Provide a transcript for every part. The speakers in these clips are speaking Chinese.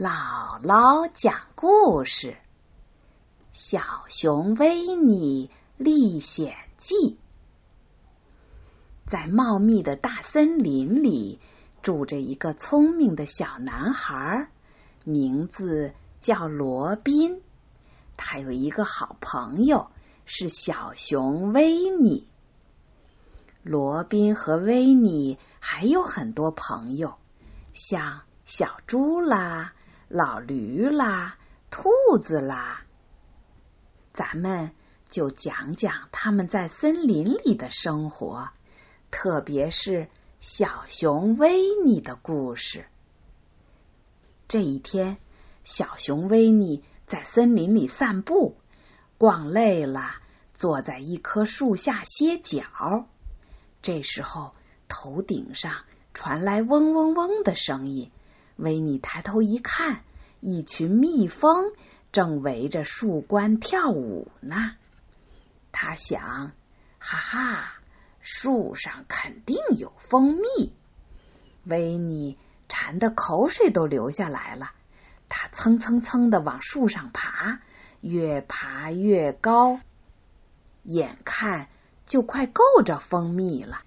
姥姥讲故事：《小熊维尼历险记》。在茂密的大森林里，住着一个聪明的小男孩，名字叫罗宾。他有一个好朋友，是小熊维尼。罗宾和维尼还有很多朋友，像小猪啦。老驴啦，兔子啦，咱们就讲讲他们在森林里的生活，特别是小熊维尼的故事。这一天，小熊维尼在森林里散步，逛累了，坐在一棵树下歇脚。这时候，头顶上传来嗡嗡嗡的声音。维尼抬头一看，一群蜜蜂正围着树冠跳舞呢。他想：哈哈，树上肯定有蜂蜜。维尼馋得口水都流下来了。他蹭蹭蹭的往树上爬，越爬越高，眼看就快够着蜂蜜了。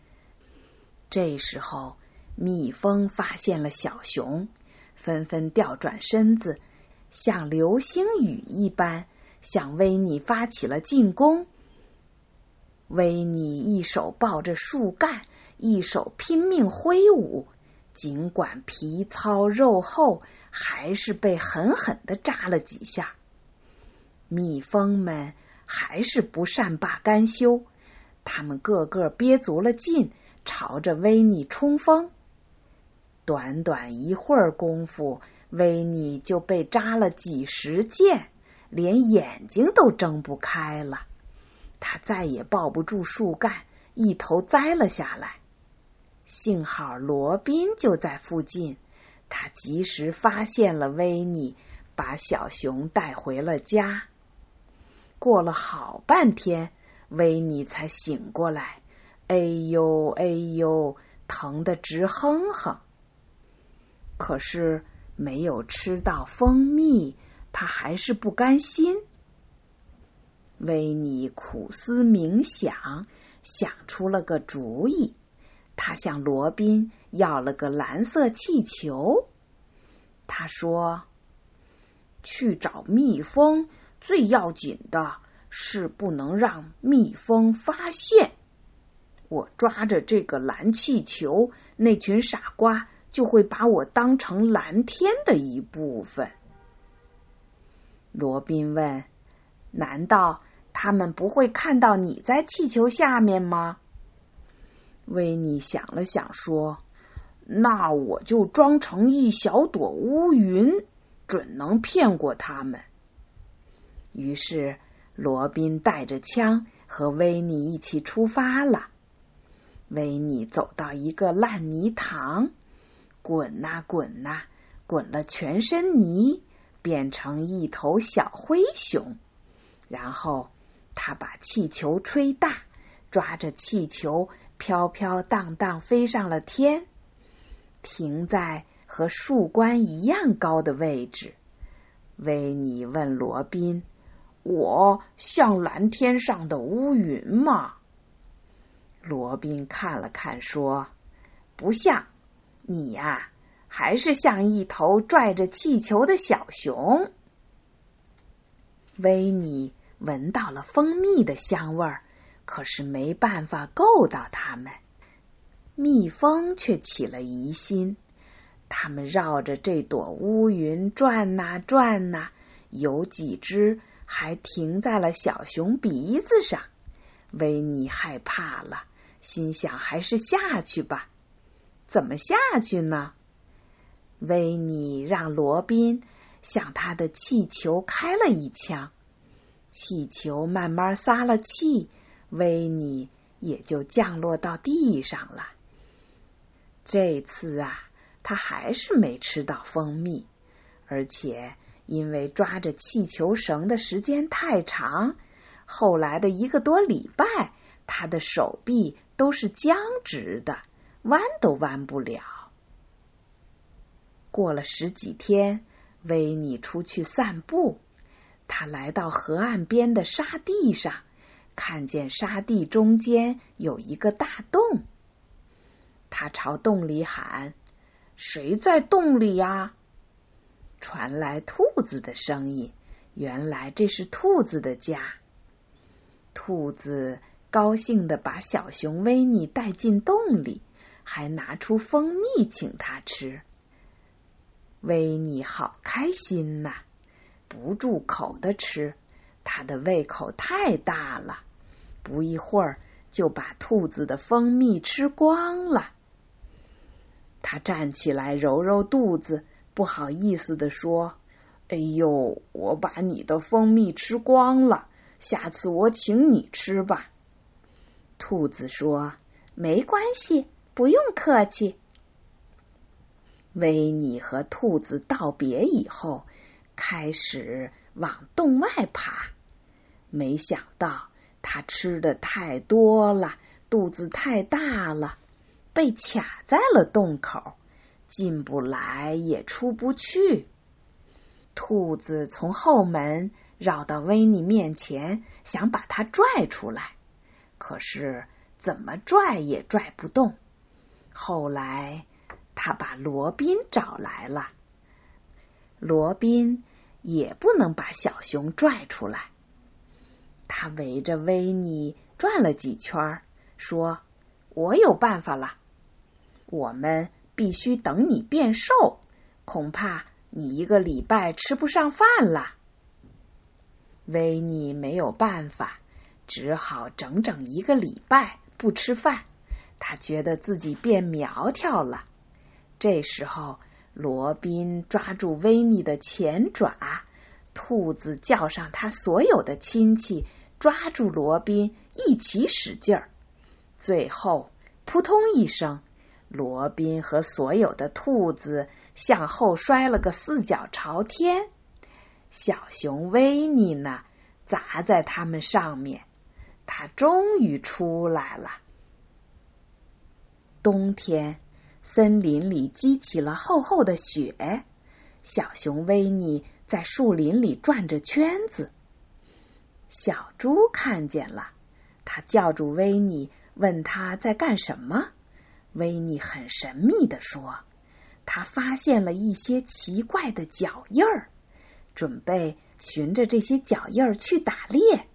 这时候，蜜蜂发现了小熊。纷纷调转身子，像流星雨一般向威尼发起了进攻。威尼一手抱着树干，一手拼命挥舞，尽管皮糙肉厚，还是被狠狠的扎了几下。蜜蜂们还是不善罢甘休，他们个个憋足了劲，朝着威尼冲锋。短短一会儿功夫，维尼就被扎了几十箭，连眼睛都睁不开了。他再也抱不住树干，一头栽了下来。幸好罗宾就在附近，他及时发现了维尼，把小熊带回了家。过了好半天，维尼才醒过来。哎呦哎呦，疼得直哼哼。可是没有吃到蜂蜜，他还是不甘心。维尼苦思冥想，想出了个主意。他向罗宾要了个蓝色气球。他说：“去找蜜蜂，最要紧的是不能让蜜蜂发现。我抓着这个蓝气球，那群傻瓜。”就会把我当成蓝天的一部分。罗宾问：“难道他们不会看到你在气球下面吗？”维尼想了想说：“那我就装成一小朵乌云，准能骗过他们。”于是，罗宾带着枪和维尼一起出发了。维尼走到一个烂泥塘。滚呐滚呐，滚了全身泥，变成一头小灰熊。然后他把气球吹大，抓着气球飘飘荡荡飞上了天，停在和树冠一样高的位置。维尼问罗宾：“我像蓝天上的乌云吗？”罗宾看了看，说：“不像。”你呀，还是像一头拽着气球的小熊。维尼闻到了蜂蜜的香味儿，可是没办法够到它们。蜜蜂却起了疑心，它们绕着这朵乌云转呐转呐，有几只还停在了小熊鼻子上。维尼害怕了，心想：还是下去吧。怎么下去呢？维尼让罗宾向他的气球开了一枪，气球慢慢撒了气，维尼也就降落到地上了。这次啊，他还是没吃到蜂蜜，而且因为抓着气球绳的时间太长，后来的一个多礼拜，他的手臂都是僵直的。弯都弯不了。过了十几天，维尼出去散步，他来到河岸边的沙地上，看见沙地中间有一个大洞。他朝洞里喊：“谁在洞里呀？”传来兔子的声音。原来这是兔子的家。兔子高兴的把小熊维尼带进洞里，还拿出蜂蜜请他吃。威尼好开心呐，不住口的吃，他的胃口太大了，不一会儿就把兔子的蜂蜜吃光了。他站起来揉揉肚子，不好意思的说。哎呦！我把你的蜂蜜吃光了，下次我请你吃吧。兔子说：“没关系，不用客气。”维尼和兔子道别以后，开始往洞外爬。没想到他吃的太多了，肚子太大了，被卡在了洞口，进不来也出不去。兔子从后门绕到维尼面前，想把他拽出来，可是怎么拽也拽不动。后来他把罗宾找来了，罗宾也不能把小熊拽出来。他围着维尼转了几圈，说：“我有办法了，我们必须等你变瘦，恐怕。”你一个礼拜吃不上饭了，维尼没有办法，只好整整一个礼拜不吃饭。他觉得自己变苗条了。这时候，罗宾抓住维尼的前爪，兔子叫上他所有的亲戚，抓住罗宾一起使劲儿。最后，扑通一声，罗宾和所有的兔子。向后摔了个四脚朝天，小熊维尼呢，砸在他们上面，他终于出来了。冬天，森林里积起了厚厚的雪，小熊维尼在树林里转着圈子。小猪看见了，他叫住维尼，问他在干什么。维尼很神秘的说。他发现了一些奇怪的脚印儿，准备循着这些脚印儿去打猎。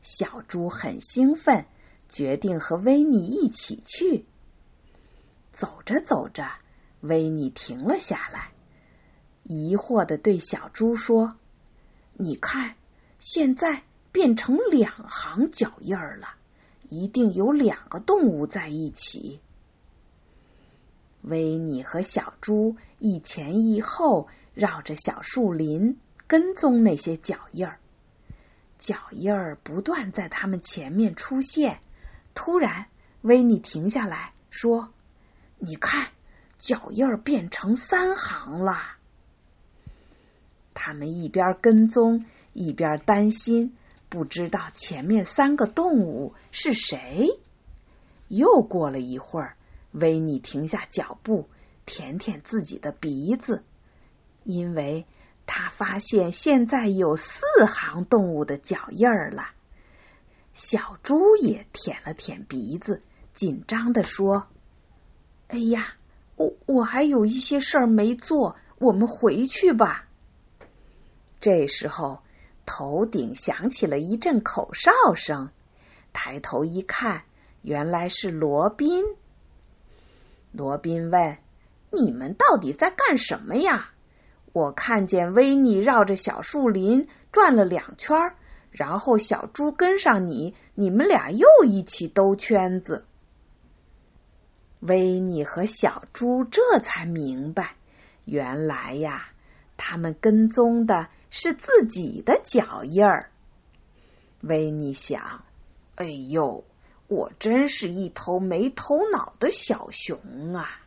小猪很兴奋，决定和维尼一起去。走着走着，维尼停了下来，疑惑的对小猪说：“你看，现在变成两行脚印儿了，一定有两个动物在一起。”维尼和小猪一前一后绕着小树林跟踪那些脚印儿，脚印儿不断在他们前面出现。突然，维尼停下来说：“你看，脚印儿变成三行了。”他们一边跟踪一边担心，不知道前面三个动物是谁。又过了一会儿。维尼停下脚步，舔舔自己的鼻子，因为他发现现在有四行动物的脚印儿了。小猪也舔了舔鼻子，紧张的说：“哎呀，我我还有一些事儿没做，我们回去吧。”这时候，头顶响起了一阵口哨声，抬头一看，原来是罗宾。罗宾问：“你们到底在干什么呀？”我看见维尼绕着小树林转了两圈，然后小猪跟上你，你们俩又一起兜圈子。维尼和小猪这才明白，原来呀，他们跟踪的是自己的脚印儿。维尼想：“哎呦！”我真是一头没头脑的小熊啊！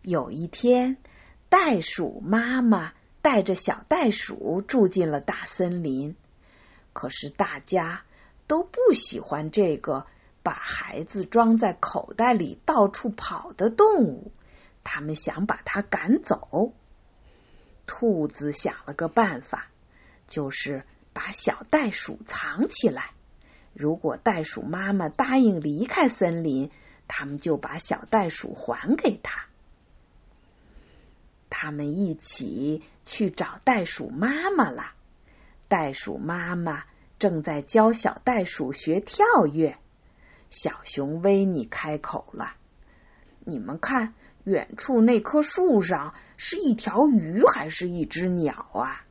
有一天，袋鼠妈妈带着小袋鼠住进了大森林。可是大家都不喜欢这个把孩子装在口袋里到处跑的动物，他们想把它赶走。兔子想了个办法，就是把小袋鼠藏起来。如果袋鼠妈妈答应离开森林，他们就把小袋鼠还给他。他们一起去找袋鼠妈妈了。袋鼠妈妈正在教小袋鼠学跳跃。小熊维尼开口了：“你们看，远处那棵树上是一条鱼还是一只鸟啊？”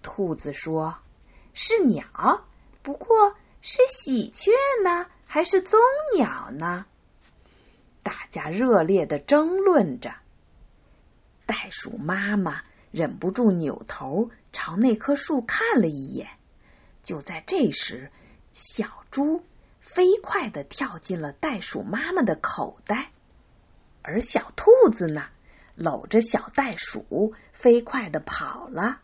兔子说：“是鸟，不过是喜鹊呢，还是棕鸟呢？”大家热烈的争论着。袋鼠妈妈忍不住扭头朝那棵树看了一眼。就在这时，小猪。飞快的跳进了袋鼠妈妈的口袋，而小兔子呢，搂着小袋鼠飞快的跑了。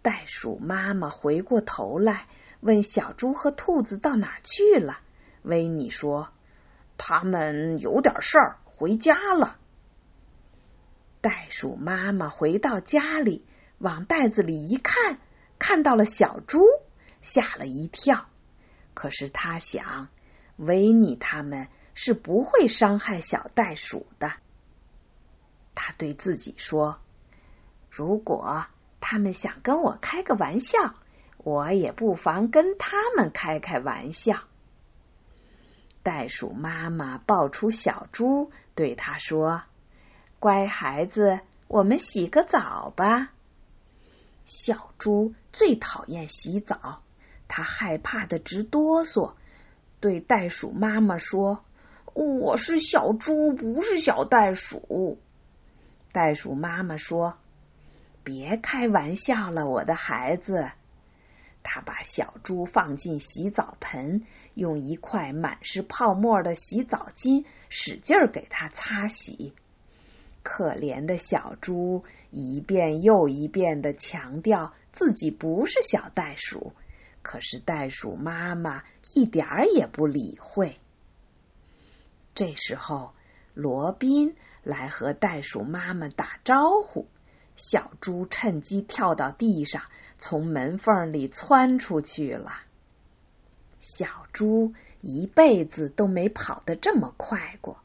袋鼠妈妈回过头来问小猪和兔子到哪儿去了。维尼说：“他们有点事儿，回家了。”袋鼠妈妈回到家里，往袋子里一看，看到了小猪，吓了一跳。可是他想，维尼他们是不会伤害小袋鼠的。他对自己说：“如果他们想跟我开个玩笑，我也不妨跟他们开开玩笑。”袋鼠妈妈抱出小猪，对他说：“乖孩子，我们洗个澡吧。”小猪最讨厌洗澡。他害怕的直哆嗦，对袋鼠妈妈说：“我是小猪，不是小袋鼠。”袋鼠妈妈说：“别开玩笑了，我的孩子。”他把小猪放进洗澡盆，用一块满是泡沫的洗澡巾使劲给它擦洗。可怜的小猪一遍又一遍的强调自己不是小袋鼠。可是袋鼠妈妈一点儿也不理会。这时候，罗宾来和袋鼠妈妈打招呼，小猪趁机跳到地上，从门缝里窜出去了。小猪一辈子都没跑得这么快过，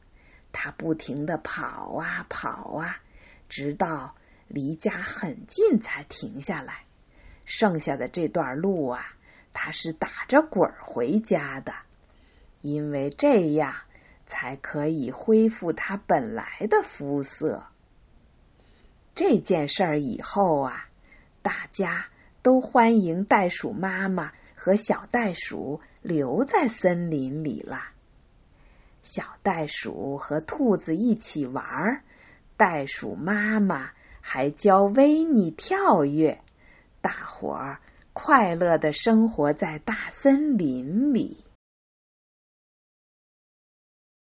它不停的跑啊跑啊，直到离家很近才停下来。剩下的这段路啊。他是打着滚回家的，因为这样才可以恢复他本来的肤色。这件事儿以后啊，大家都欢迎袋鼠妈妈和小袋鼠留在森林里了。小袋鼠和兔子一起玩，袋鼠妈妈还教维尼跳跃，大伙儿。快乐的生活在大森林里。